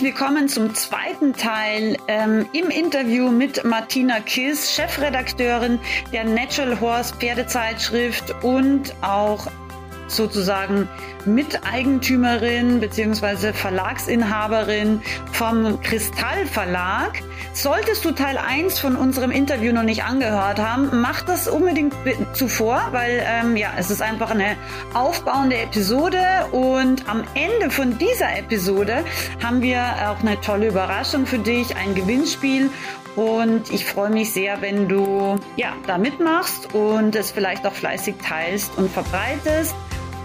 Herzlich willkommen zum zweiten Teil ähm, im Interview mit Martina Kiss, Chefredakteurin der Natural Horse Pferdezeitschrift und auch sozusagen Miteigentümerin bzw. Verlagsinhaberin vom Kristall Verlag. Solltest du Teil 1 von unserem Interview noch nicht angehört haben, mach das unbedingt zuvor, weil ähm, ja, es ist einfach eine aufbauende Episode und am Ende von dieser Episode haben wir auch eine tolle Überraschung für dich, ein Gewinnspiel und ich freue mich sehr, wenn du ja, da mitmachst und es vielleicht auch fleißig teilst und verbreitest.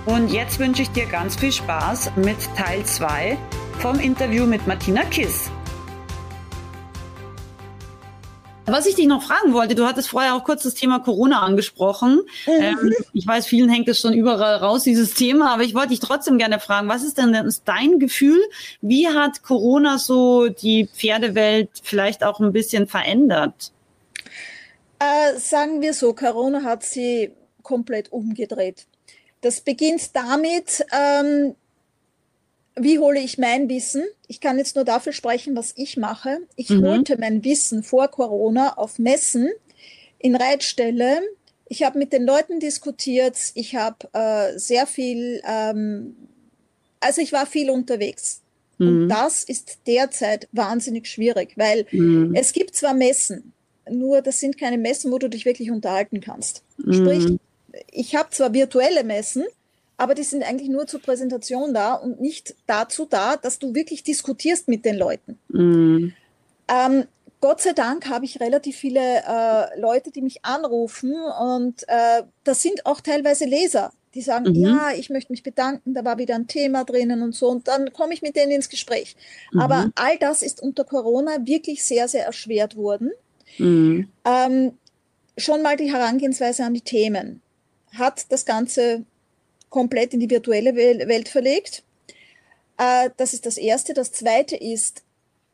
Und jetzt wünsche ich dir ganz viel Spaß mit Teil 2 vom Interview mit Martina Kiss. Was ich dich noch fragen wollte, du hattest vorher auch kurz das Thema Corona angesprochen. Mhm. Ähm, ich weiß, vielen hängt es schon überall raus, dieses Thema, aber ich wollte dich trotzdem gerne fragen, was ist denn dein Gefühl? Wie hat Corona so die Pferdewelt vielleicht auch ein bisschen verändert? Äh, sagen wir so, Corona hat sie komplett umgedreht. Das beginnt damit, ähm, wie hole ich mein Wissen? Ich kann jetzt nur dafür sprechen, was ich mache. Ich mhm. holte mein Wissen vor Corona auf Messen in Reitstelle. Ich habe mit den Leuten diskutiert. Ich habe äh, sehr viel, ähm, also ich war viel unterwegs. Mhm. Und das ist derzeit wahnsinnig schwierig, weil mhm. es gibt zwar Messen, nur das sind keine Messen, wo du dich wirklich unterhalten kannst. Sprich, mhm ich habe zwar virtuelle Messen, aber die sind eigentlich nur zur Präsentation da und nicht dazu da, dass du wirklich diskutierst mit den Leuten. Mm. Ähm, Gott sei Dank habe ich relativ viele äh, Leute, die mich anrufen und äh, das sind auch teilweise Leser, die sagen, mhm. ja, ich möchte mich bedanken, da war wieder ein Thema drinnen und so und dann komme ich mit denen ins Gespräch. Mhm. Aber all das ist unter Corona wirklich sehr, sehr erschwert worden. Mhm. Ähm, schon mal die Herangehensweise an die Themen hat das Ganze komplett in die virtuelle Welt verlegt. Äh, das ist das Erste. Das Zweite ist,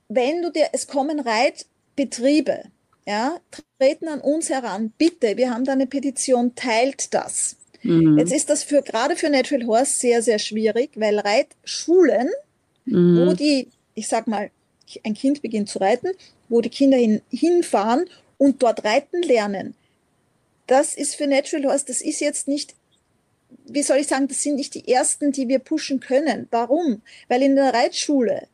wenn du dir, es kommen Reitbetriebe, ja, treten an uns heran, bitte, wir haben da eine Petition, teilt das. Mhm. Jetzt ist das für, gerade für Natural Horse sehr, sehr schwierig, weil Reitschulen, mhm. wo die, ich sag mal, ein Kind beginnt zu reiten, wo die Kinder hin, hinfahren und dort reiten lernen, das ist für Natural Horse, das ist jetzt nicht, wie soll ich sagen, das sind nicht die ersten, die wir pushen können. Warum? Weil in der Reitschule,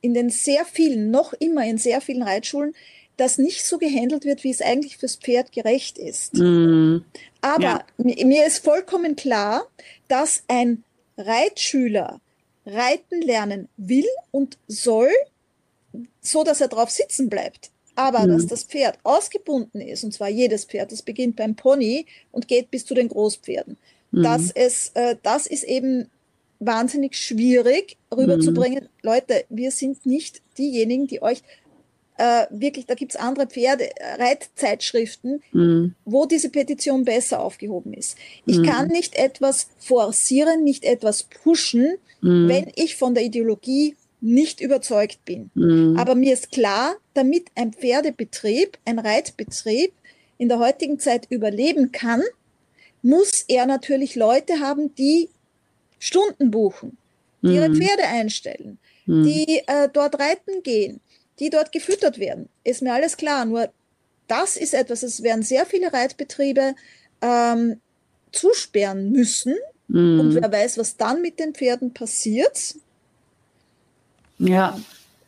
in den sehr vielen, noch immer in sehr vielen Reitschulen, das nicht so gehandelt wird, wie es eigentlich fürs Pferd gerecht ist. Mm. Aber ja. mir ist vollkommen klar, dass ein Reitschüler reiten lernen will und soll, so dass er drauf sitzen bleibt. Aber mhm. dass das Pferd ausgebunden ist, und zwar jedes Pferd, das beginnt beim Pony und geht bis zu den Großpferden, mhm. dass es, äh, das ist eben wahnsinnig schwierig rüberzubringen. Mhm. Leute, wir sind nicht diejenigen, die euch äh, wirklich, da gibt's andere Pferde, äh, Reitzeitschriften, mhm. wo diese Petition besser aufgehoben ist. Ich mhm. kann nicht etwas forcieren, nicht etwas pushen, mhm. wenn ich von der Ideologie nicht überzeugt bin. Mhm. Aber mir ist klar, damit ein Pferdebetrieb, ein Reitbetrieb in der heutigen Zeit überleben kann, muss er natürlich Leute haben, die Stunden buchen, die mhm. ihre Pferde einstellen, mhm. die äh, dort reiten gehen, die dort gefüttert werden. Ist mir alles klar. Nur das ist etwas, es werden sehr viele Reitbetriebe ähm, zusperren müssen. Mhm. Und wer weiß, was dann mit den Pferden passiert. Ja.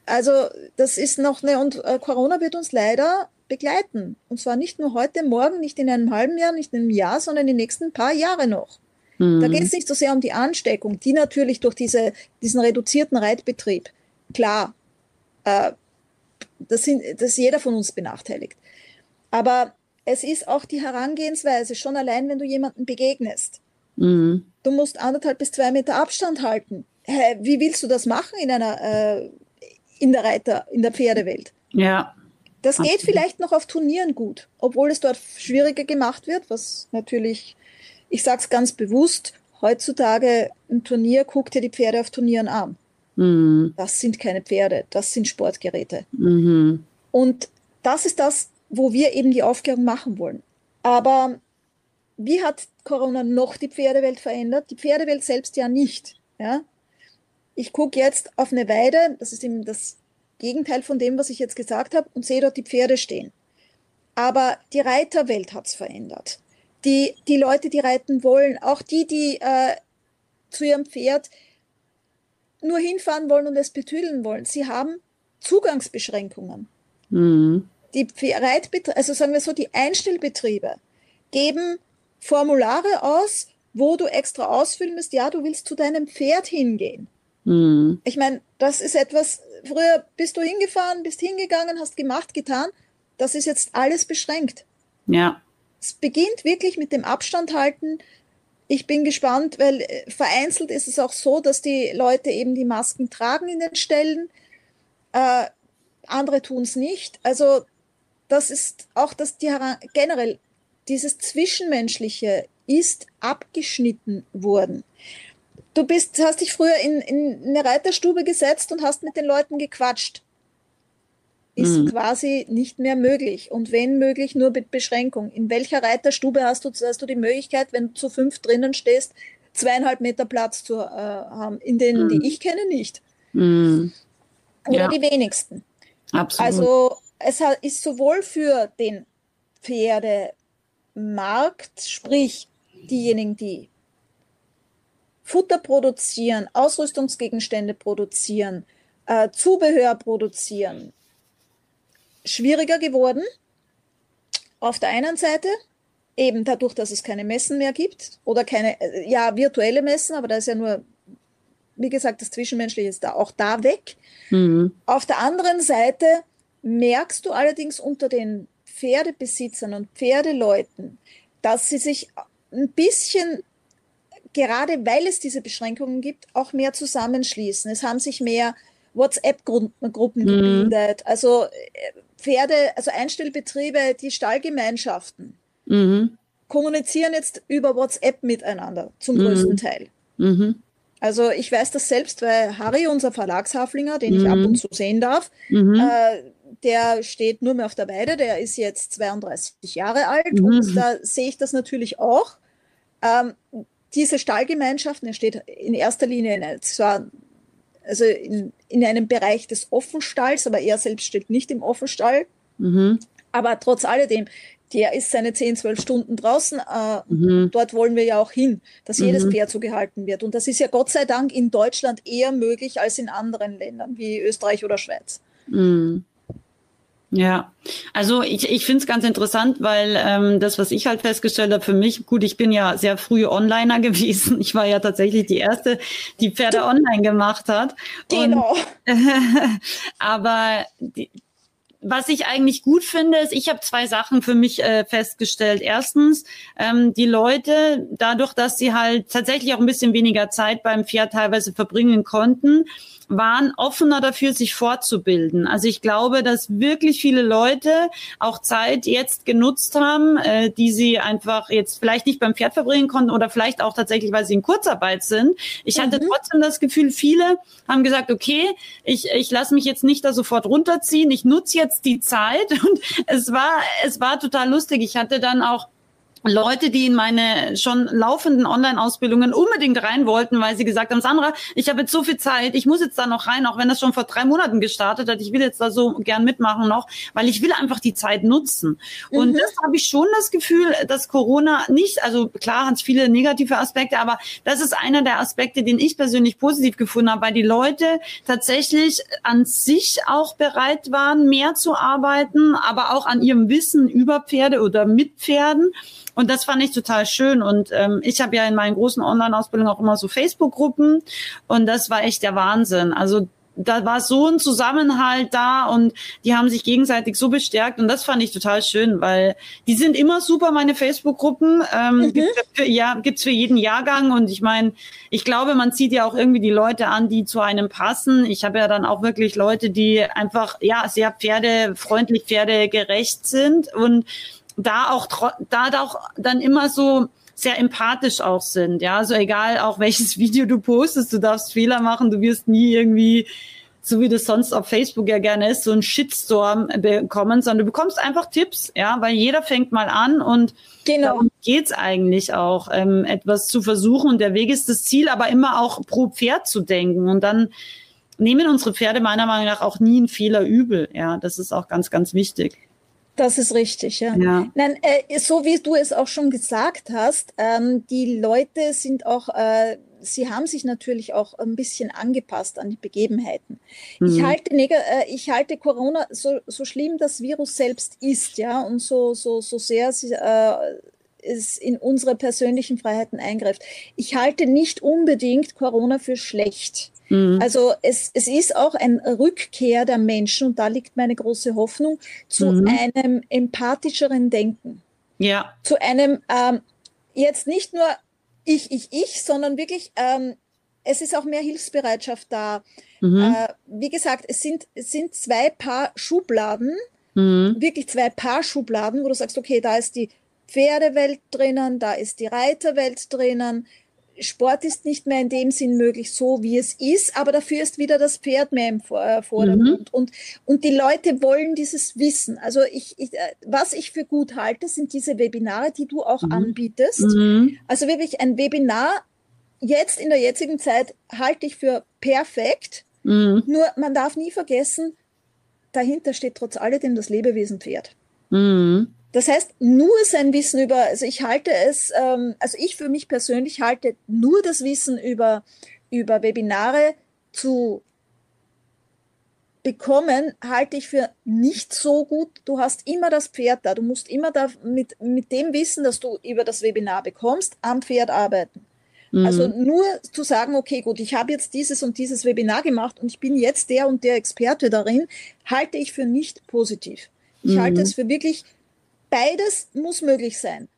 Also das ist noch eine, und äh, Corona wird uns leider begleiten. Und zwar nicht nur heute, morgen, nicht in einem halben Jahr, nicht in einem Jahr, sondern die nächsten paar Jahre noch. Mhm. Da geht es nicht so sehr um die Ansteckung, die natürlich durch diese, diesen reduzierten Reitbetrieb, klar, äh, das, sind, das ist jeder von uns benachteiligt. Aber es ist auch die Herangehensweise, schon allein, wenn du jemanden begegnest. Mhm. Du musst anderthalb bis zwei Meter Abstand halten wie willst du das machen in einer, äh, in der Reiter, in der Pferdewelt? Ja. Das geht vielleicht noch auf Turnieren gut, obwohl es dort schwieriger gemacht wird, was natürlich, ich sage es ganz bewusst, heutzutage ein Turnier, guckt dir die Pferde auf Turnieren an. Mhm. Das sind keine Pferde, das sind Sportgeräte. Mhm. Und das ist das, wo wir eben die Aufklärung machen wollen. Aber wie hat Corona noch die Pferdewelt verändert? Die Pferdewelt selbst ja nicht. Ja? Ich gucke jetzt auf eine Weide, das ist eben das Gegenteil von dem, was ich jetzt gesagt habe, und sehe dort die Pferde stehen. Aber die Reiterwelt hat es verändert. Die, die Leute, die reiten wollen, auch die, die äh, zu ihrem Pferd nur hinfahren wollen und es betüdeln wollen, sie haben Zugangsbeschränkungen. Mhm. Die Reitbetriebe, also sagen wir so, die Einstellbetriebe geben Formulare aus, wo du extra ausfüllen musst, ja, du willst zu deinem Pferd hingehen. Mhm. Ich meine, das ist etwas, früher bist du hingefahren, bist hingegangen, hast gemacht, getan. Das ist jetzt alles beschränkt. Ja. Es beginnt wirklich mit dem Abstand halten. Ich bin gespannt, weil äh, vereinzelt ist es auch so, dass die Leute eben die Masken tragen in den Stellen. Äh, andere tun es nicht. Also das ist auch das die generell dieses Zwischenmenschliche ist abgeschnitten worden. Du bist, hast dich früher in, in eine Reiterstube gesetzt und hast mit den Leuten gequatscht. Ist mhm. quasi nicht mehr möglich. Und wenn möglich, nur mit Beschränkung. In welcher Reiterstube hast du, hast du die Möglichkeit, wenn du zu fünf drinnen stehst, zweieinhalb Meter Platz zu äh, haben? In denen, mhm. die ich kenne, nicht. Mhm. Oder ja. die wenigsten. Absolut. Also es ist sowohl für den Pferdemarkt, sprich diejenigen, die Futter produzieren, Ausrüstungsgegenstände produzieren, äh, Zubehör produzieren, schwieriger geworden. Auf der einen Seite, eben dadurch, dass es keine Messen mehr gibt oder keine, äh, ja, virtuelle Messen, aber da ist ja nur, wie gesagt, das Zwischenmenschliche ist da auch da weg. Mhm. Auf der anderen Seite merkst du allerdings unter den Pferdebesitzern und Pferdeleuten, dass sie sich ein bisschen, gerade weil es diese Beschränkungen gibt, auch mehr zusammenschließen. Es haben sich mehr WhatsApp-Gruppen mhm. gebildet, also äh, Pferde, also Einstellbetriebe, die Stallgemeinschaften mhm. kommunizieren jetzt über WhatsApp miteinander zum mhm. größten Teil. Mhm. Also ich weiß das selbst, weil Harry, unser Verlagshaflinger, den ich ab mhm. und zu sehen darf, mhm. äh, der steht nur mehr auf der Weide, der ist jetzt 32 Jahre alt mhm. und da sehe ich das natürlich auch. Ähm, diese Stallgemeinschaften, er steht in erster Linie in, zwar, also in, in einem Bereich des Offenstalls, aber er selbst steht nicht im Offenstall. Mhm. Aber trotz alledem, der ist seine 10, 12 Stunden draußen. Äh, mhm. Dort wollen wir ja auch hin, dass jedes mhm. Pferd so gehalten wird. Und das ist ja Gott sei Dank in Deutschland eher möglich als in anderen Ländern wie Österreich oder Schweiz. Mhm. Ja, also ich, ich finde es ganz interessant, weil ähm, das, was ich halt festgestellt habe für mich, gut, ich bin ja sehr früh Onliner gewesen. Ich war ja tatsächlich die erste, die Pferde online gemacht hat. Genau. Und, aber die, was ich eigentlich gut finde, ist, ich habe zwei Sachen für mich äh, festgestellt. Erstens, ähm, die Leute, dadurch, dass sie halt tatsächlich auch ein bisschen weniger Zeit beim Pferd teilweise verbringen konnten, waren offener dafür, sich fortzubilden. Also ich glaube, dass wirklich viele Leute auch Zeit jetzt genutzt haben, äh, die sie einfach jetzt vielleicht nicht beim Pferd verbringen konnten oder vielleicht auch tatsächlich, weil sie in Kurzarbeit sind. Ich mhm. hatte trotzdem das Gefühl, viele haben gesagt, okay, ich, ich lasse mich jetzt nicht da sofort runterziehen, ich nutze jetzt die Zeit und es war, es war total lustig. Ich hatte dann auch Leute, die in meine schon laufenden Online-Ausbildungen unbedingt rein wollten, weil sie gesagt haben, Sandra, ich habe jetzt so viel Zeit, ich muss jetzt da noch rein, auch wenn das schon vor drei Monaten gestartet hat. Ich will jetzt da so gern mitmachen noch, weil ich will einfach die Zeit nutzen. Mhm. Und das habe ich schon das Gefühl, dass Corona nicht, also klar hat es viele negative Aspekte, aber das ist einer der Aspekte, den ich persönlich positiv gefunden habe, weil die Leute tatsächlich an sich auch bereit waren, mehr zu arbeiten, aber auch an ihrem Wissen über Pferde oder mit Pferden. Und das fand ich total schön. Und ähm, ich habe ja in meinen großen Online-Ausbildungen auch immer so Facebook-Gruppen und das war echt der Wahnsinn. Also da war so ein Zusammenhalt da und die haben sich gegenseitig so bestärkt und das fand ich total schön, weil die sind immer super, meine Facebook-Gruppen. Ähm, mhm. gibt's für, ja, gibt's für jeden Jahrgang und ich meine, ich glaube, man zieht ja auch irgendwie die Leute an, die zu einem passen. Ich habe ja dann auch wirklich Leute, die einfach ja sehr pferdefreundlich, pferdegerecht sind und da auch da auch dann immer so sehr empathisch auch sind. Ja, also egal auch welches Video du postest, du darfst Fehler machen, du wirst nie irgendwie so wie das sonst auf Facebook ja gerne ist, so ein Shitstorm bekommen, sondern du bekommst einfach Tipps, ja, weil jeder fängt mal an und genau. darum geht's eigentlich auch, ähm, etwas zu versuchen und der Weg ist das Ziel, aber immer auch pro Pferd zu denken und dann nehmen unsere Pferde meiner Meinung nach auch nie einen Fehler übel, ja, das ist auch ganz, ganz wichtig. Das ist richtig, ja. ja. Nein, äh, so wie du es auch schon gesagt hast, ähm, die Leute sind auch, äh, sie haben sich natürlich auch ein bisschen angepasst an die Begebenheiten. Mhm. Ich halte, äh, ich halte Corona so, so schlimm das Virus selbst ist, ja, und so, so, so sehr sie, äh, es in unsere persönlichen Freiheiten eingreift. Ich halte nicht unbedingt Corona für schlecht. Mhm. Also es, es ist auch ein Rückkehr der Menschen, und da liegt meine große Hoffnung, zu mhm. einem empathischeren Denken. Ja. Zu einem, ähm, jetzt nicht nur ich, ich, ich, sondern wirklich, ähm, es ist auch mehr Hilfsbereitschaft da. Mhm. Äh, wie gesagt, es sind, es sind zwei Paar Schubladen, mhm. wirklich zwei Paar Schubladen, wo du sagst, okay, da ist die Pferdewelt drinnen, da ist die Reiterwelt drinnen, Sport ist nicht mehr in dem Sinn möglich, so wie es ist, aber dafür ist wieder das Pferd mehr im äh, Vordergrund. Mhm. Und, und die Leute wollen dieses Wissen. Also ich, ich, äh, was ich für gut halte, sind diese Webinare, die du auch mhm. anbietest. Mhm. Also wirklich ein Webinar jetzt in der jetzigen Zeit halte ich für perfekt. Mhm. Nur man darf nie vergessen, dahinter steht trotz alledem das Lebewesen Pferd. Das heißt, nur sein Wissen über, also ich halte es, ähm, also ich für mich persönlich halte nur das Wissen über, über Webinare zu bekommen, halte ich für nicht so gut. Du hast immer das Pferd da. Du musst immer da mit, mit dem Wissen, das du über das Webinar bekommst, am Pferd arbeiten. Mhm. Also nur zu sagen, okay, gut, ich habe jetzt dieses und dieses Webinar gemacht und ich bin jetzt der und der Experte darin, halte ich für nicht positiv. Ich mhm. halte es für wirklich beides muss möglich sein.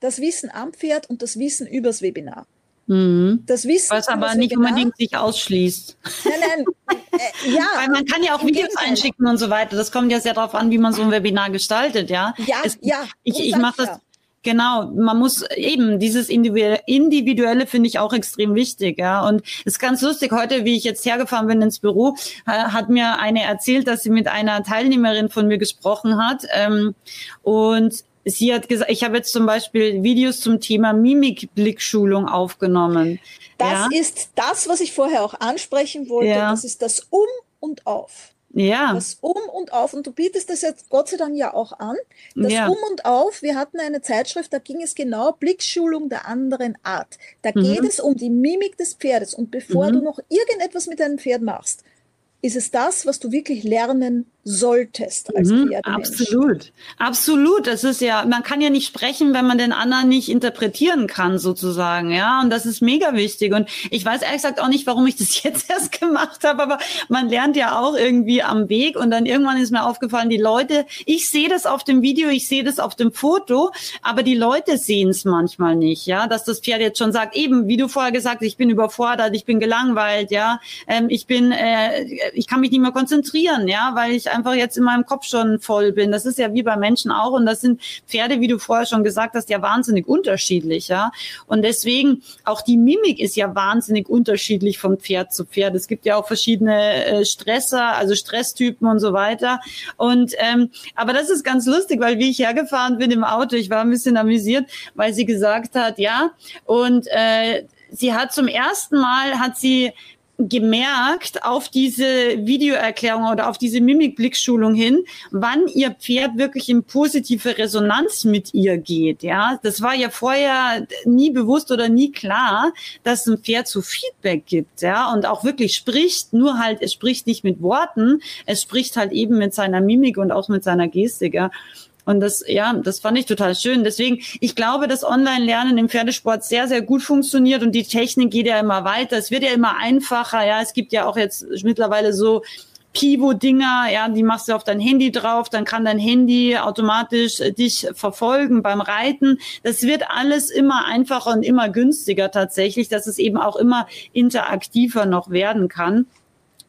Das Wissen am Pferd und das Wissen übers Webinar. Mhm. Das Wissen Was aber nicht Webinar, unbedingt sich ausschließt. Nein, nein, äh, ja. Weil man kann ja auch Videos einschicken und so weiter. Das kommt ja sehr darauf an, wie man so ein Webinar gestaltet, ja. Ja, es, ja. Ich, ich mache das. Ja. Genau, man muss eben dieses Individuelle finde ich auch extrem wichtig, ja. Und es ist ganz lustig, heute, wie ich jetzt hergefahren bin ins Büro, hat mir eine erzählt, dass sie mit einer Teilnehmerin von mir gesprochen hat. Ähm, und sie hat gesagt, ich habe jetzt zum Beispiel Videos zum Thema Mimikblickschulung aufgenommen. Das ja? ist das, was ich vorher auch ansprechen wollte. Ja. Das ist das Um und Auf. Ja. Das Um und Auf. Und du bietest das jetzt Gott sei Dank ja auch an. Das ja. Um und Auf, wir hatten eine Zeitschrift, da ging es genau Blickschulung der anderen Art. Da mhm. geht es um die Mimik des Pferdes. Und bevor mhm. du noch irgendetwas mit deinem Pferd machst, ist es das, was du wirklich lernen solltest als mhm, Absolut, absolut. Das ist ja, man kann ja nicht sprechen, wenn man den anderen nicht interpretieren kann, sozusagen, ja. Und das ist mega wichtig. Und ich weiß ehrlich gesagt auch nicht, warum ich das jetzt erst gemacht habe, aber man lernt ja auch irgendwie am Weg. Und dann irgendwann ist mir aufgefallen, die Leute, ich sehe das auf dem Video, ich sehe das auf dem Foto, aber die Leute sehen es manchmal nicht, ja. Dass das Pferd jetzt schon sagt, eben, wie du vorher gesagt hast, ich bin überfordert, ich bin gelangweilt, ja. Ähm, ich bin, äh, ich kann mich nicht mehr konzentrieren, ja, weil ich einfach jetzt in meinem Kopf schon voll bin. Das ist ja wie bei Menschen auch. Und das sind Pferde, wie du vorher schon gesagt hast, ja wahnsinnig unterschiedlich. Ja? Und deswegen auch die Mimik ist ja wahnsinnig unterschiedlich von Pferd zu Pferd. Es gibt ja auch verschiedene äh, Stresser, also Stresstypen und so weiter. Und ähm, aber das ist ganz lustig, weil wie ich hergefahren bin im Auto, ich war ein bisschen amüsiert, weil sie gesagt hat, ja, und äh, sie hat zum ersten Mal hat sie gemerkt auf diese Videoerklärung oder auf diese Mimikblickschulung hin, wann ihr Pferd wirklich in positive Resonanz mit ihr geht. Ja, das war ja vorher nie bewusst oder nie klar, dass ein Pferd so Feedback gibt. Ja, und auch wirklich spricht. Nur halt, es spricht nicht mit Worten, es spricht halt eben mit seiner Mimik und auch mit seiner Gestik. Ja. Und das, ja, das fand ich total schön. Deswegen, ich glaube, dass Online-Lernen im Pferdesport sehr, sehr gut funktioniert und die Technik geht ja immer weiter. Es wird ja immer einfacher. Ja, es gibt ja auch jetzt mittlerweile so Pivo-Dinger, ja, die machst du auf dein Handy drauf, dann kann dein Handy automatisch äh, dich verfolgen beim Reiten. Das wird alles immer einfacher und immer günstiger tatsächlich, dass es eben auch immer interaktiver noch werden kann.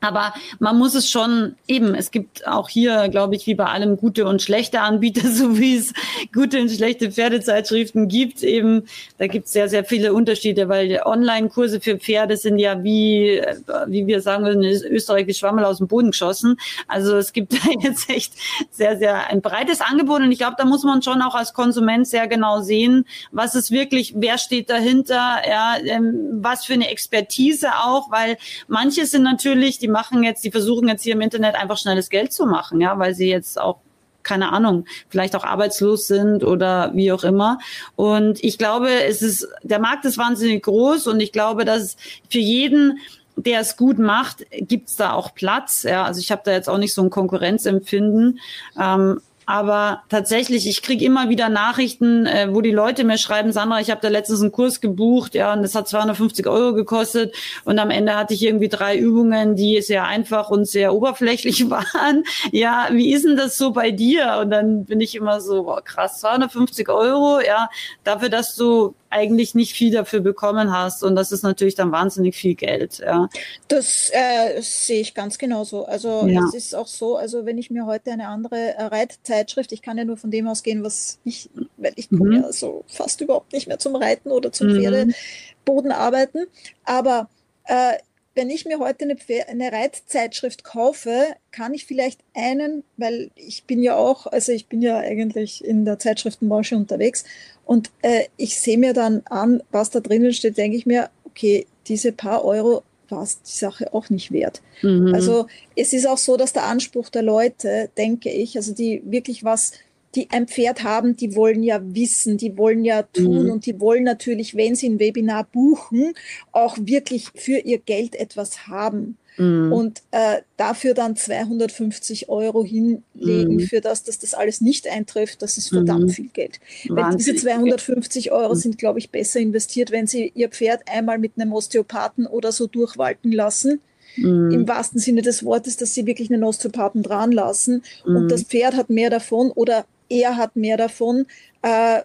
Aber man muss es schon eben, es gibt auch hier, glaube ich, wie bei allem gute und schlechte Anbieter, so wie es gute und schlechte Pferdezeitschriften gibt. Eben, da gibt es sehr, sehr viele Unterschiede, weil Online-Kurse für Pferde sind ja wie, wie wir sagen würden, in Österreich wie Schwammel aus dem Boden geschossen. Also es gibt da jetzt echt sehr, sehr ein breites Angebot und ich glaube, da muss man schon auch als Konsument sehr genau sehen, was ist wirklich, wer steht dahinter, ja, ähm, was für eine Expertise auch, weil manche sind natürlich, die machen jetzt, die versuchen jetzt hier im Internet einfach schnelles Geld zu machen, ja, weil sie jetzt auch keine Ahnung, vielleicht auch arbeitslos sind oder wie auch immer. Und ich glaube, es ist, der Markt ist wahnsinnig groß und ich glaube, dass für jeden, der es gut macht, gibt's da auch Platz. Ja, also ich habe da jetzt auch nicht so ein Konkurrenzempfinden. Ähm, aber tatsächlich, ich kriege immer wieder Nachrichten, äh, wo die Leute mir schreiben, Sandra, ich habe da letztens einen Kurs gebucht, ja, und das hat 250 Euro gekostet. Und am Ende hatte ich irgendwie drei Übungen, die sehr einfach und sehr oberflächlich waren. Ja, wie ist denn das so bei dir? Und dann bin ich immer so, boah, krass, 250 Euro, ja, dafür, dass du eigentlich nicht viel dafür bekommen hast. Und das ist natürlich dann wahnsinnig viel Geld. Ja. Das äh, sehe ich ganz genauso. Also ja. es ist auch so, also wenn ich mir heute eine andere Reitzeitschrift, ich kann ja nur von dem ausgehen, was ich, weil ich komme mhm. ja so fast überhaupt nicht mehr zum Reiten oder zum mhm. Pferdeboden arbeiten. Aber äh, wenn ich mir heute eine, eine Reitzeitschrift kaufe, kann ich vielleicht einen, weil ich bin ja auch, also ich bin ja eigentlich in der Zeitschriftenbranche unterwegs und äh, ich sehe mir dann an, was da drinnen steht, denke ich mir, okay, diese paar Euro war es die Sache auch nicht wert. Mhm. Also es ist auch so, dass der Anspruch der Leute, denke ich, also die wirklich was die ein Pferd haben, die wollen ja wissen, die wollen ja tun mhm. und die wollen natürlich, wenn sie ein Webinar buchen, auch wirklich für ihr Geld etwas haben. Mhm. Und äh, dafür dann 250 Euro hinlegen, mhm. für das, dass das alles nicht eintrifft, das ist verdammt mhm. viel Geld. Weil diese 250 Euro mhm. sind, glaube ich, besser investiert, wenn Sie Ihr Pferd einmal mit einem Osteopathen oder so durchwalten lassen. Mm. im wahrsten Sinne des Wortes, dass sie wirklich einen Osteopathen dran lassen mm. und das Pferd hat mehr davon oder er hat mehr davon. Äh,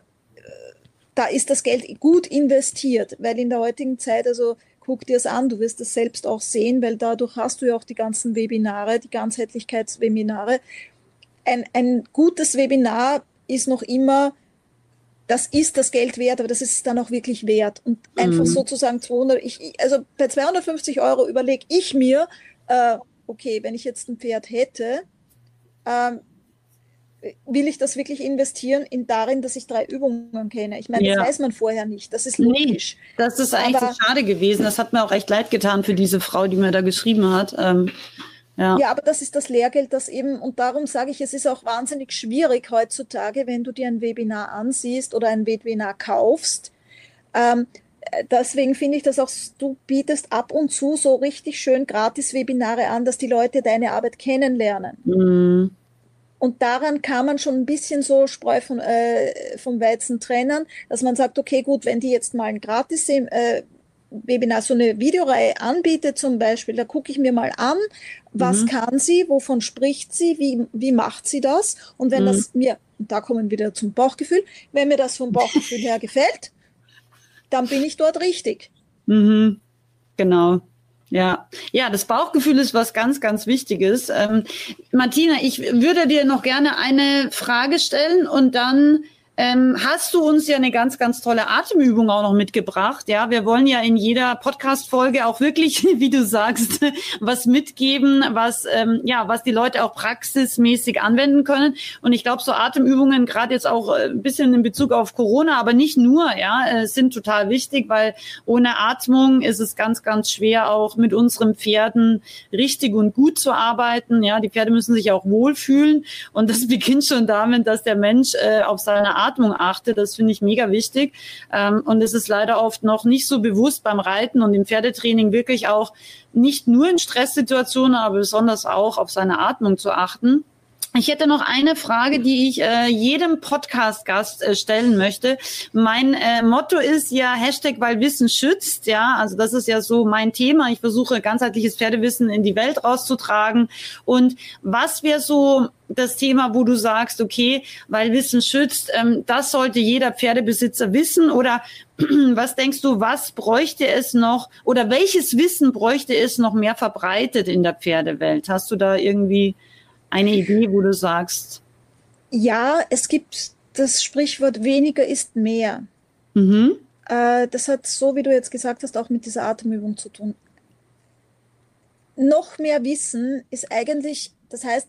da ist das Geld gut investiert, weil in der heutigen Zeit, also guck dir es an, du wirst es selbst auch sehen, weil dadurch hast du ja auch die ganzen Webinare, die Ganzheitlichkeitswebinare. Ein, ein gutes Webinar ist noch immer, das ist das Geld wert, aber das ist dann auch wirklich wert. Und einfach mhm. sozusagen 200, ich, also bei 250 Euro überlege ich mir, äh, okay, wenn ich jetzt ein Pferd hätte, ähm, will ich das wirklich investieren in darin, dass ich drei Übungen kenne? Ich meine, ja. das weiß man vorher nicht. Das ist logisch. Nee, das ist eigentlich aber, schade gewesen. Das hat mir auch echt leid getan für diese Frau, die mir da geschrieben hat. Ähm, ja. ja, aber das ist das Lehrgeld, das eben, und darum sage ich, es ist auch wahnsinnig schwierig heutzutage, wenn du dir ein Webinar ansiehst oder ein Webinar kaufst. Ähm, deswegen finde ich das auch, du bietest ab und zu so richtig schön Gratis-Webinare an, dass die Leute deine Arbeit kennenlernen. Mhm. Und daran kann man schon ein bisschen so Spreu von, äh, vom Weizen trennen, dass man sagt, okay, gut, wenn die jetzt mal ein gratis äh, Webinar, so eine Videoreihe anbietet zum Beispiel, da gucke ich mir mal an, was mhm. kann sie, wovon spricht sie, wie, wie macht sie das? Und wenn mhm. das mir, da kommen wir wieder zum Bauchgefühl, wenn mir das vom Bauchgefühl her gefällt, dann bin ich dort richtig. Mhm. Genau. Ja, ja, das Bauchgefühl ist was ganz, ganz Wichtiges. Ähm, Martina, ich würde dir noch gerne eine Frage stellen und dann ähm, hast du uns ja eine ganz, ganz tolle Atemübung auch noch mitgebracht. Ja, wir wollen ja in jeder Podcast-Folge auch wirklich, wie du sagst, was mitgeben, was, ähm, ja, was die Leute auch praxismäßig anwenden können. Und ich glaube, so Atemübungen, gerade jetzt auch äh, ein bisschen in Bezug auf Corona, aber nicht nur, ja, äh, sind total wichtig, weil ohne Atmung ist es ganz, ganz schwer, auch mit unseren Pferden richtig und gut zu arbeiten. Ja, die Pferde müssen sich auch wohlfühlen. Und das beginnt schon damit, dass der Mensch äh, auf seine Atmung Atmung achte. Das finde ich mega wichtig. Ähm, und es ist leider oft noch nicht so bewusst beim Reiten und im Pferdetraining wirklich auch nicht nur in Stresssituationen, aber besonders auch auf seine Atmung zu achten. Ich hätte noch eine Frage, die ich äh, jedem Podcast-Gast äh, stellen möchte. Mein äh, Motto ist ja Hashtag, weil Wissen schützt. Ja, also das ist ja so mein Thema. Ich versuche ganzheitliches Pferdewissen in die Welt rauszutragen. Und was wäre so das Thema, wo du sagst, okay, weil Wissen schützt, ähm, das sollte jeder Pferdebesitzer wissen? Oder was denkst du, was bräuchte es noch oder welches Wissen bräuchte es noch mehr verbreitet in der Pferdewelt? Hast du da irgendwie eine Idee, wo du sagst? Ja, es gibt das Sprichwort weniger ist mehr. Mhm. Äh, das hat, so wie du jetzt gesagt hast, auch mit dieser Atemübung zu tun. Noch mehr Wissen ist eigentlich, das heißt,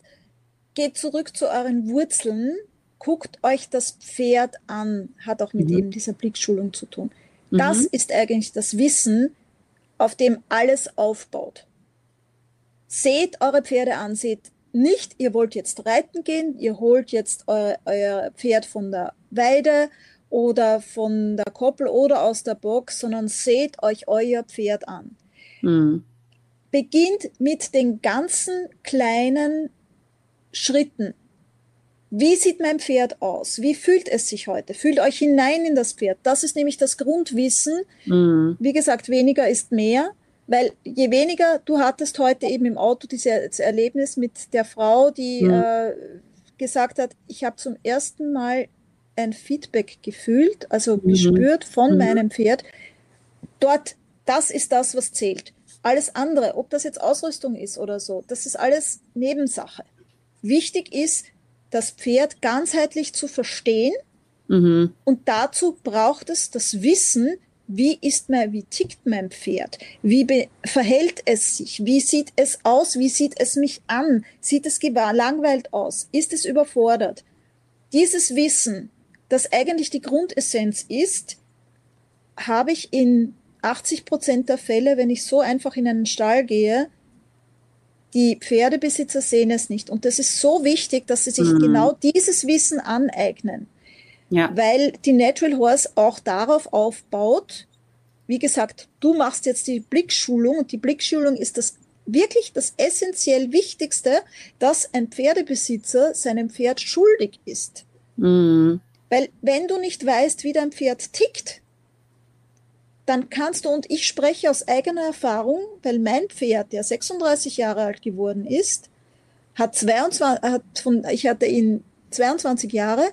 geht zurück zu euren Wurzeln, guckt euch das Pferd an, hat auch mit mhm. eben dieser Blickschulung zu tun. Das mhm. ist eigentlich das Wissen, auf dem alles aufbaut. Seht eure Pferde an, seht nicht, ihr wollt jetzt reiten gehen, ihr holt jetzt eu euer Pferd von der Weide oder von der Koppel oder aus der Box, sondern seht euch euer Pferd an. Mhm. Beginnt mit den ganzen kleinen Schritten. Wie sieht mein Pferd aus? Wie fühlt es sich heute? Fühlt euch hinein in das Pferd. Das ist nämlich das Grundwissen. Mhm. Wie gesagt, weniger ist mehr. Weil je weniger du hattest heute eben im Auto dieses Erlebnis mit der Frau, die mhm. äh, gesagt hat, ich habe zum ersten Mal ein Feedback gefühlt, also mhm. gespürt von mhm. meinem Pferd. Dort, das ist das, was zählt. Alles andere, ob das jetzt Ausrüstung ist oder so, das ist alles Nebensache. Wichtig ist, das Pferd ganzheitlich zu verstehen. Mhm. Und dazu braucht es das Wissen, wie ist mein, wie tickt mein Pferd? Wie verhält es sich? Wie sieht es aus? Wie sieht es mich an? Sieht es langweilt aus? Ist es überfordert? Dieses Wissen, das eigentlich die Grundessenz ist, habe ich in 80 Prozent der Fälle, wenn ich so einfach in einen Stall gehe, die Pferdebesitzer sehen es nicht. Und das ist so wichtig, dass sie sich mhm. genau dieses Wissen aneignen. Ja. Weil die Natural Horse auch darauf aufbaut, wie gesagt, du machst jetzt die Blickschulung und die Blickschulung ist das wirklich das essentiell Wichtigste, dass ein Pferdebesitzer seinem Pferd schuldig ist. Mhm. Weil wenn du nicht weißt, wie dein Pferd tickt, dann kannst du, und ich spreche aus eigener Erfahrung, weil mein Pferd, der 36 Jahre alt geworden ist, hat 22, hat von, ich hatte ihn 22 Jahre,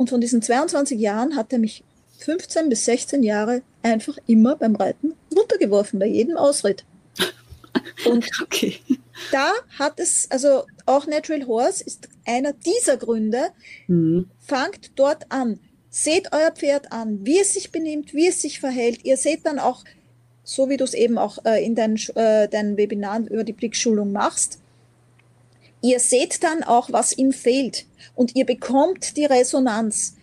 und von diesen 22 Jahren hat er mich 15 bis 16 Jahre einfach immer beim Reiten runtergeworfen, bei jedem Ausritt. Und okay. da hat es, also auch Natural Horse ist einer dieser Gründe, mhm. fangt dort an. Seht euer Pferd an, wie es sich benimmt, wie es sich verhält. Ihr seht dann auch, so wie du es eben auch äh, in deinen, äh, deinen Webinaren über die Blickschulung machst, ihr seht dann auch, was ihm fehlt und ihr bekommt die Resonanz.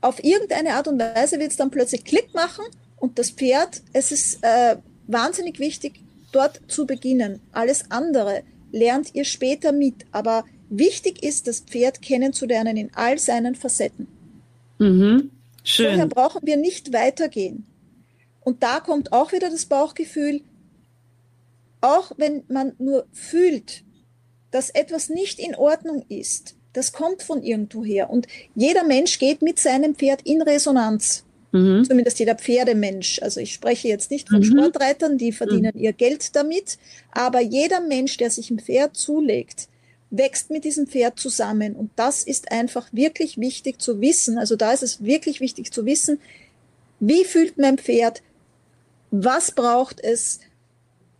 Auf irgendeine Art und Weise wird es dann plötzlich Klick machen und das Pferd, es ist äh, wahnsinnig wichtig, dort zu beginnen. Alles andere lernt ihr später mit, aber wichtig ist, das Pferd kennenzulernen in all seinen Facetten. Mhm. Schön. Vorher brauchen wir nicht weitergehen. Und da kommt auch wieder das Bauchgefühl, auch wenn man nur fühlt, dass etwas nicht in Ordnung ist, das kommt von irgendwo her. Und jeder Mensch geht mit seinem Pferd in Resonanz. Mhm. Zumindest jeder Pferdemensch. Also ich spreche jetzt nicht von mhm. Sportreitern, die verdienen mhm. ihr Geld damit. Aber jeder Mensch, der sich ein Pferd zulegt, wächst mit diesem Pferd zusammen. Und das ist einfach wirklich wichtig zu wissen. Also da ist es wirklich wichtig zu wissen, wie fühlt mein Pferd, was braucht es.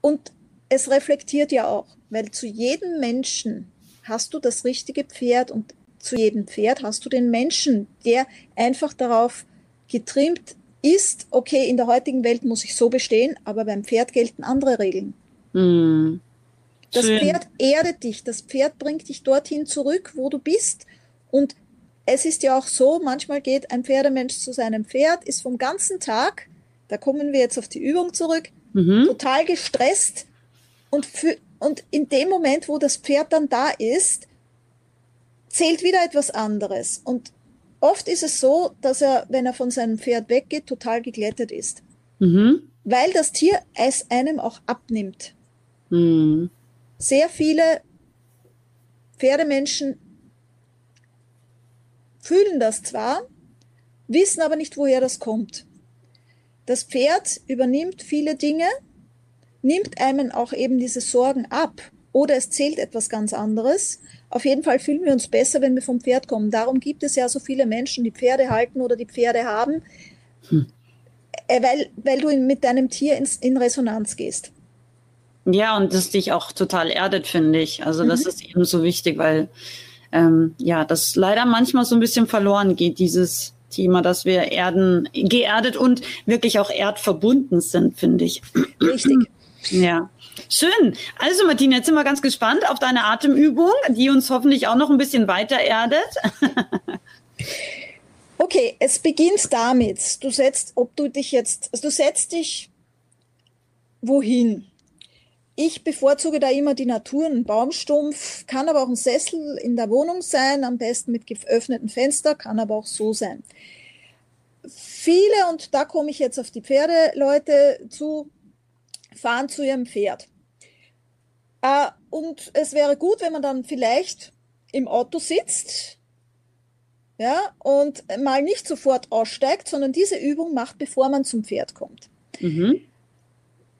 Und es reflektiert ja auch. Weil zu jedem Menschen hast du das richtige Pferd und zu jedem Pferd hast du den Menschen, der einfach darauf getrimmt ist, okay, in der heutigen Welt muss ich so bestehen, aber beim Pferd gelten andere Regeln. Mm. Das Pferd erdet dich, das Pferd bringt dich dorthin zurück, wo du bist. Und es ist ja auch so, manchmal geht ein Pferdemensch zu seinem Pferd, ist vom ganzen Tag, da kommen wir jetzt auf die Übung zurück, mhm. total gestresst und für, und in dem Moment, wo das Pferd dann da ist, zählt wieder etwas anderes. Und oft ist es so, dass er, wenn er von seinem Pferd weggeht, total geglättet ist. Mhm. Weil das Tier es einem auch abnimmt. Mhm. Sehr viele Pferdemenschen fühlen das zwar, wissen aber nicht, woher das kommt. Das Pferd übernimmt viele Dinge, nimmt einem auch eben diese Sorgen ab oder es zählt etwas ganz anderes. Auf jeden Fall fühlen wir uns besser, wenn wir vom Pferd kommen. Darum gibt es ja so viele Menschen, die Pferde halten oder die Pferde haben, hm. Äh, weil, weil du mit deinem Tier ins, in Resonanz gehst. Ja, und das dich auch total erdet, finde ich. Also mhm. das ist eben so wichtig, weil ähm, ja, das leider manchmal so ein bisschen verloren geht, dieses Thema, dass wir erden, geerdet und wirklich auch erdverbunden sind, finde ich. Richtig. Ja. Schön. Also Martina, jetzt sind wir ganz gespannt auf deine Atemübung, die uns hoffentlich auch noch ein bisschen weiter erdet. okay, es beginnt damit. Du setzt, ob du dich jetzt, also du setzt dich wohin? Ich bevorzuge da immer die Natur, einen Baumstumpf, kann aber auch ein Sessel in der Wohnung sein, am besten mit geöffnetem Fenster, kann aber auch so sein. Viele, und da komme ich jetzt auf die Pferdeleute zu, fahren zu ihrem Pferd. Äh, und es wäre gut, wenn man dann vielleicht im Auto sitzt, ja, und mal nicht sofort aussteigt, sondern diese Übung macht, bevor man zum Pferd kommt. Mhm.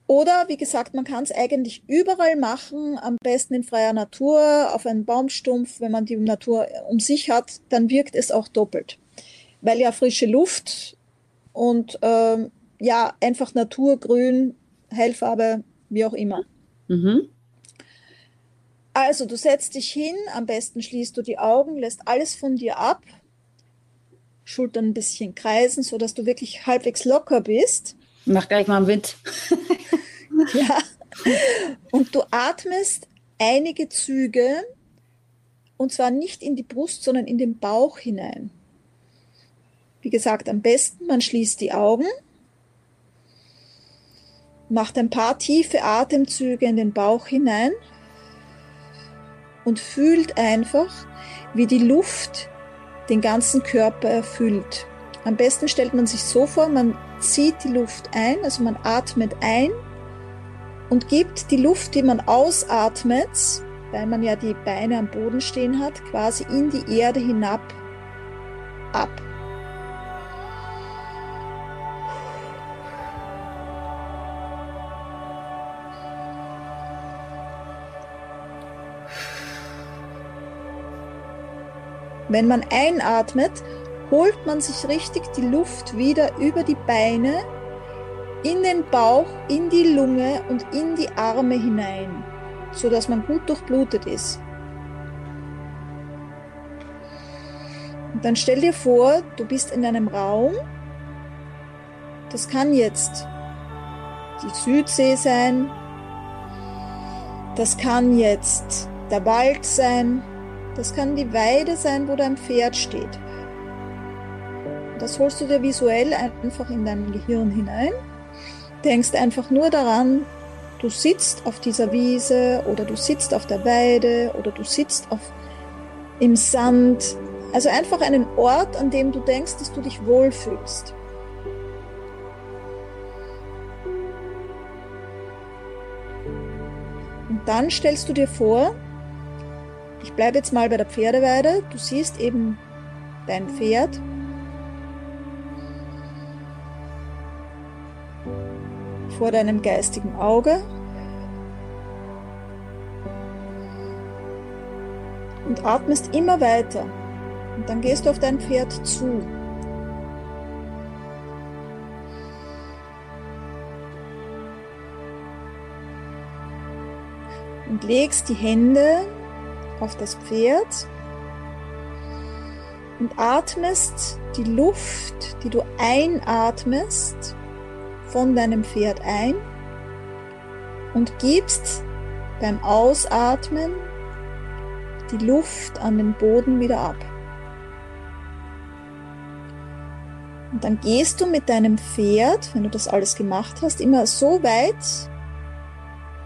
Oder wie gesagt, man kann es eigentlich überall machen, am besten in freier Natur, auf einem Baumstumpf. Wenn man die Natur um sich hat, dann wirkt es auch doppelt. Weil ja frische Luft und ähm, ja, einfach Naturgrün, Hellfarbe, wie auch immer. Mhm. Also, du setzt dich hin, am besten schließt du die Augen, lässt alles von dir ab, Schultern ein bisschen kreisen, sodass du wirklich halbwegs locker bist. Mach gleich mal mit. ja. Und du atmest einige Züge und zwar nicht in die Brust, sondern in den Bauch hinein. Wie gesagt, am besten man schließt die Augen, macht ein paar tiefe Atemzüge in den Bauch hinein und fühlt einfach, wie die Luft den ganzen Körper erfüllt. Am besten stellt man sich so vor, man zieht die Luft ein, also man atmet ein und gibt die Luft, die man ausatmet, weil man ja die Beine am Boden stehen hat, quasi in die Erde hinab ab. Wenn man einatmet, holt man sich richtig die Luft wieder über die Beine, in den Bauch, in die Lunge und in die Arme hinein, so dass man gut durchblutet ist. Und dann stell dir vor, du bist in einem Raum. Das kann jetzt die Südsee sein. Das kann jetzt der Wald sein. Das kann die Weide sein, wo dein Pferd steht. Das holst du dir visuell einfach in dein Gehirn hinein. Denkst einfach nur daran, du sitzt auf dieser Wiese oder du sitzt auf der Weide oder du sitzt auf, im Sand. Also einfach einen Ort, an dem du denkst, dass du dich wohlfühlst. Und dann stellst du dir vor, ich bleibe jetzt mal bei der Pferdeweide, du siehst eben dein Pferd vor deinem geistigen Auge und atmest immer weiter. Und dann gehst du auf dein Pferd zu. Und legst die Hände auf das Pferd und atmest die Luft, die du einatmest, von deinem Pferd ein und gibst beim Ausatmen die Luft an den Boden wieder ab. Und dann gehst du mit deinem Pferd, wenn du das alles gemacht hast, immer so weit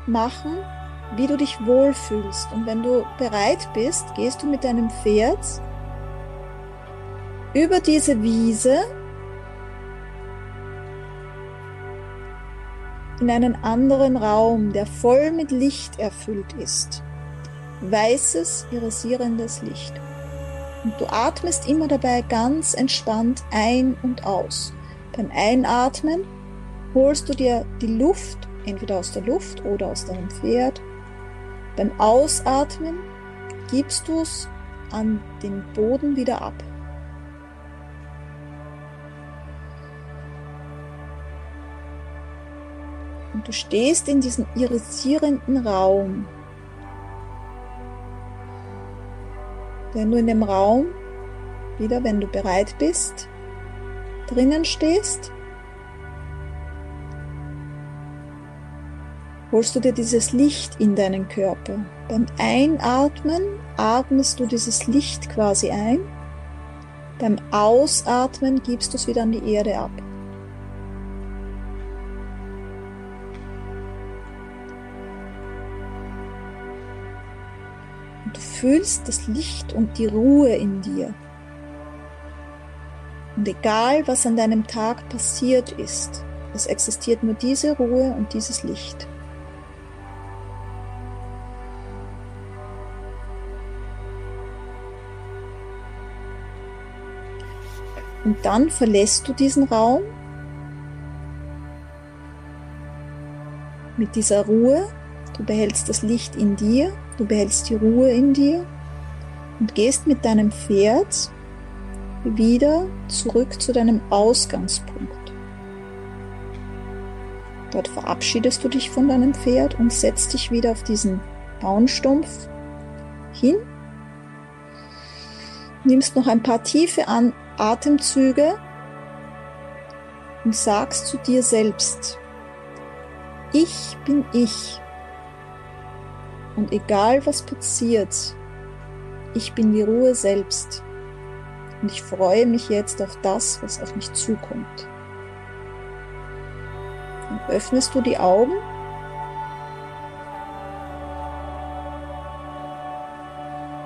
machen, wie du dich wohlfühlst. Und wenn du bereit bist, gehst du mit deinem Pferd über diese Wiese in einen anderen Raum, der voll mit Licht erfüllt ist. Weißes, irisierendes Licht. Und du atmest immer dabei ganz entspannt ein und aus. Beim Einatmen holst du dir die Luft entweder aus der Luft oder aus deinem Pferd. Beim Ausatmen gibst du es an den Boden wieder ab. Und du stehst in diesem irisierenden Raum. Wenn du in dem Raum wieder, wenn du bereit bist, drinnen stehst, holst du dir dieses Licht in deinen Körper. Beim Einatmen atmest du dieses Licht quasi ein. Beim Ausatmen gibst du es wieder an die Erde ab. Und du fühlst das Licht und die Ruhe in dir. Und egal, was an deinem Tag passiert ist, es existiert nur diese Ruhe und dieses Licht. Und dann verlässt du diesen Raum mit dieser Ruhe. Du behältst das Licht in dir, du behältst die Ruhe in dir und gehst mit deinem Pferd wieder zurück zu deinem Ausgangspunkt. Dort verabschiedest du dich von deinem Pferd und setzt dich wieder auf diesen Baumstumpf hin. Nimmst noch ein paar tiefe an Atemzüge und sagst zu dir selbst, ich bin ich. Und egal was passiert, ich bin die Ruhe selbst. Und ich freue mich jetzt auf das, was auf mich zukommt. Dann öffnest du die Augen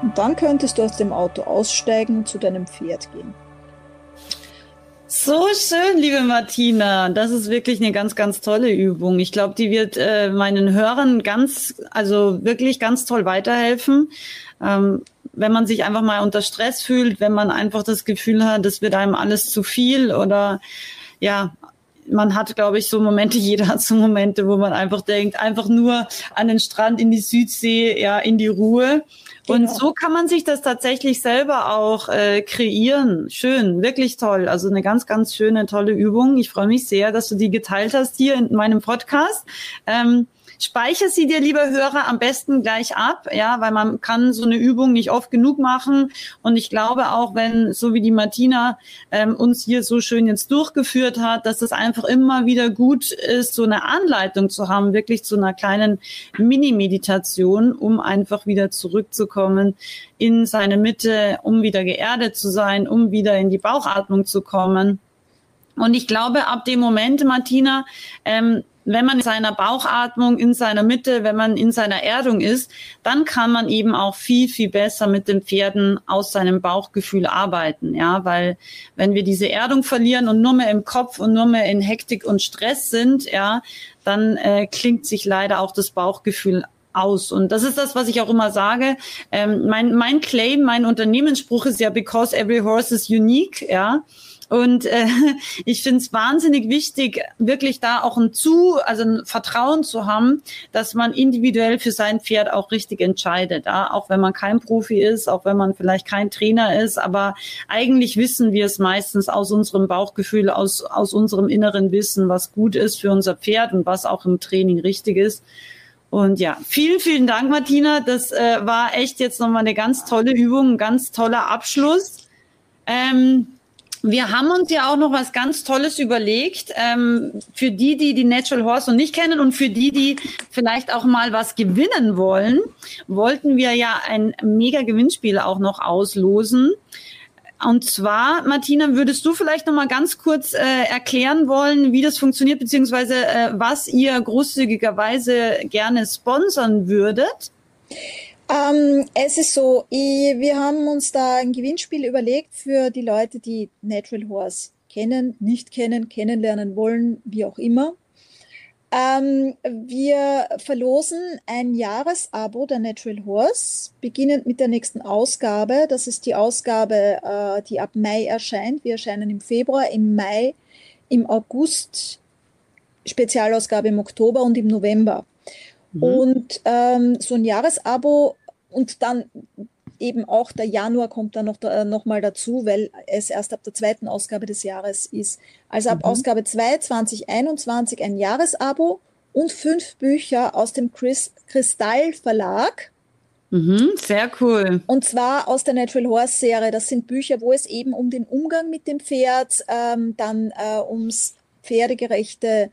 Und dann könntest du aus dem Auto aussteigen und zu deinem Pferd gehen. So schön, liebe Martina. Das ist wirklich eine ganz, ganz tolle Übung. Ich glaube, die wird äh, meinen Hörern ganz, also wirklich ganz toll weiterhelfen. Ähm, wenn man sich einfach mal unter Stress fühlt, wenn man einfach das Gefühl hat, das wird einem alles zu viel oder ja, man hat, glaube ich, so Momente, jeder hat so Momente, wo man einfach denkt, einfach nur an den Strand, in die Südsee, ja, in die Ruhe. Genau. Und so kann man sich das tatsächlich selber auch äh, kreieren. Schön, wirklich toll. Also eine ganz, ganz schöne, tolle Übung. Ich freue mich sehr, dass du die geteilt hast hier in meinem Podcast. Ähm, Speicher sie dir, lieber Hörer, am besten gleich ab, ja, weil man kann so eine Übung nicht oft genug machen. Und ich glaube auch, wenn, so wie die Martina ähm, uns hier so schön jetzt durchgeführt hat, dass es einfach immer wieder gut ist, so eine Anleitung zu haben, wirklich zu einer kleinen Mini-Meditation, um einfach wieder zurückzukommen in seine Mitte, um wieder geerdet zu sein, um wieder in die Bauchatmung zu kommen. Und ich glaube, ab dem Moment, Martina, ähm, wenn man in seiner Bauchatmung, in seiner Mitte, wenn man in seiner Erdung ist, dann kann man eben auch viel, viel besser mit den Pferden aus seinem Bauchgefühl arbeiten. Ja, weil wenn wir diese Erdung verlieren und nur mehr im Kopf und nur mehr in Hektik und Stress sind, ja, dann äh, klingt sich leider auch das Bauchgefühl aus. Und das ist das, was ich auch immer sage. Ähm, mein, mein Claim, mein Unternehmensspruch ist ja, because every horse is unique, ja. Und äh, ich finde es wahnsinnig wichtig, wirklich da auch ein Zu, also ein Vertrauen zu haben, dass man individuell für sein Pferd auch richtig entscheidet. Ja? Auch wenn man kein Profi ist, auch wenn man vielleicht kein Trainer ist, aber eigentlich wissen wir es meistens aus unserem Bauchgefühl, aus, aus unserem inneren Wissen, was gut ist für unser Pferd und was auch im Training richtig ist. Und ja, vielen, vielen Dank, Martina. Das äh, war echt jetzt nochmal eine ganz tolle Übung, ein ganz toller Abschluss. Ähm, wir haben uns ja auch noch was ganz Tolles überlegt ähm, für die, die die Natural Horse noch nicht kennen und für die, die vielleicht auch mal was gewinnen wollen, wollten wir ja ein mega Gewinnspiel auch noch auslosen. Und zwar, Martina, würdest du vielleicht noch mal ganz kurz äh, erklären wollen, wie das funktioniert, beziehungsweise äh, was ihr großzügigerweise gerne sponsern würdet? Ähm, es ist so, ich, wir haben uns da ein Gewinnspiel überlegt für die Leute, die Natural Horse kennen, nicht kennen, kennenlernen wollen, wie auch immer. Ähm, wir verlosen ein Jahresabo der Natural Horse, beginnend mit der nächsten Ausgabe. Das ist die Ausgabe, äh, die ab Mai erscheint. Wir erscheinen im Februar, im Mai, im August, Spezialausgabe im Oktober und im November. Mhm. Und ähm, so ein Jahresabo und dann eben auch der Januar kommt dann noch, äh, noch mal dazu, weil es erst ab der zweiten Ausgabe des Jahres ist. Also ab mhm. Ausgabe 2 2021 ein Jahresabo und fünf Bücher aus dem Chris Kristall Verlag. Mhm, sehr cool. Und zwar aus der Natural Horse Serie. Das sind Bücher, wo es eben um den Umgang mit dem Pferd, ähm, dann äh, ums pferdegerechte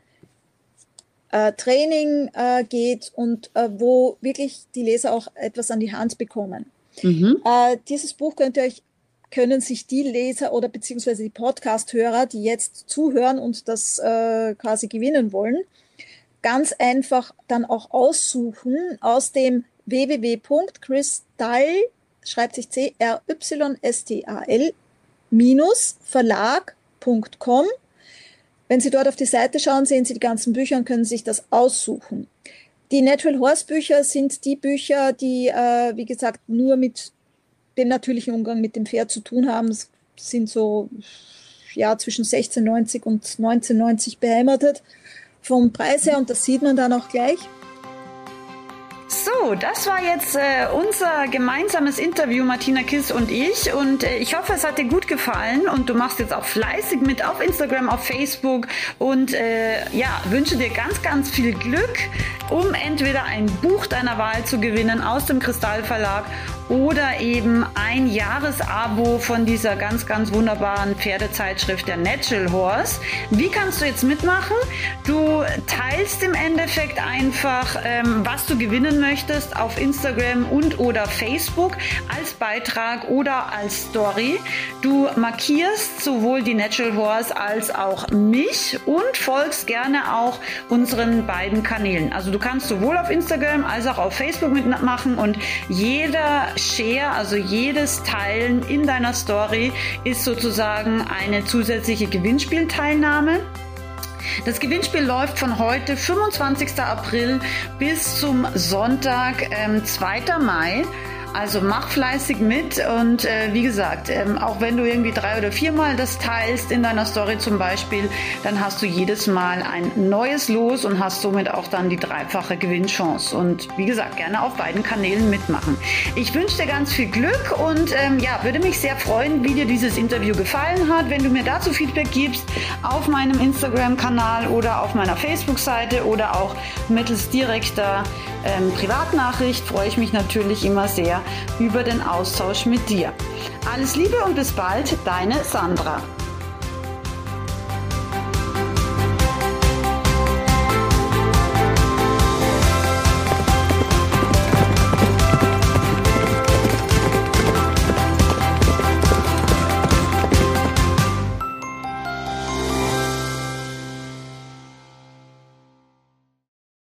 äh, Training äh, geht und äh, wo wirklich die Leser auch etwas an die Hand bekommen. Mhm. Äh, dieses Buch könnt ihr euch können sich die Leser oder beziehungsweise die Podcast-Hörer, die jetzt zuhören und das äh, quasi gewinnen wollen, ganz einfach dann auch aussuchen aus dem www.crystal, schreibt sich C-R-Y-S-T-A-L, minus verlag.com. Wenn Sie dort auf die Seite schauen, sehen Sie die ganzen Bücher und können sich das aussuchen. Die Natural Horse Bücher sind die Bücher, die, äh, wie gesagt, nur mit dem natürlichen Umgang mit dem Pferd zu tun haben. Es sind so ja, zwischen 1690 und 1990 beheimatet vom Preis her und das sieht man dann auch gleich. So, das war jetzt äh, unser gemeinsames Interview, Martina Kiss und ich. Und äh, ich hoffe, es hat dir gut gefallen und du machst jetzt auch fleißig mit auf Instagram, auf Facebook. Und äh, ja, wünsche dir ganz, ganz viel Glück, um entweder ein Buch deiner Wahl zu gewinnen aus dem Kristallverlag oder eben ein Jahresabo von dieser ganz, ganz wunderbaren Pferdezeitschrift der Natural Horse. Wie kannst du jetzt mitmachen? Du teilst im Endeffekt einfach, ähm, was du gewinnen möchtest auf Instagram und oder Facebook als Beitrag oder als Story. Du markierst sowohl die Natural Horse als auch mich und folgst gerne auch unseren beiden Kanälen. Also du kannst sowohl auf Instagram als auch auf Facebook mitmachen und jeder Share, also jedes Teilen in deiner Story ist sozusagen eine zusätzliche Gewinnspielteilnahme. Das Gewinnspiel läuft von heute, 25. April, bis zum Sonntag, ähm, 2. Mai. Also mach fleißig mit und äh, wie gesagt, ähm, auch wenn du irgendwie drei oder viermal das teilst in deiner Story zum Beispiel, dann hast du jedes Mal ein neues Los und hast somit auch dann die dreifache Gewinnchance. Und wie gesagt, gerne auf beiden Kanälen mitmachen. Ich wünsche dir ganz viel Glück und ähm, ja, würde mich sehr freuen, wie dir dieses Interview gefallen hat. Wenn du mir dazu Feedback gibst auf meinem Instagram-Kanal oder auf meiner Facebook-Seite oder auch mittels direkter ähm, Privatnachricht, freue ich mich natürlich immer sehr über den Austausch mit dir. Alles Liebe und bis bald, deine Sandra.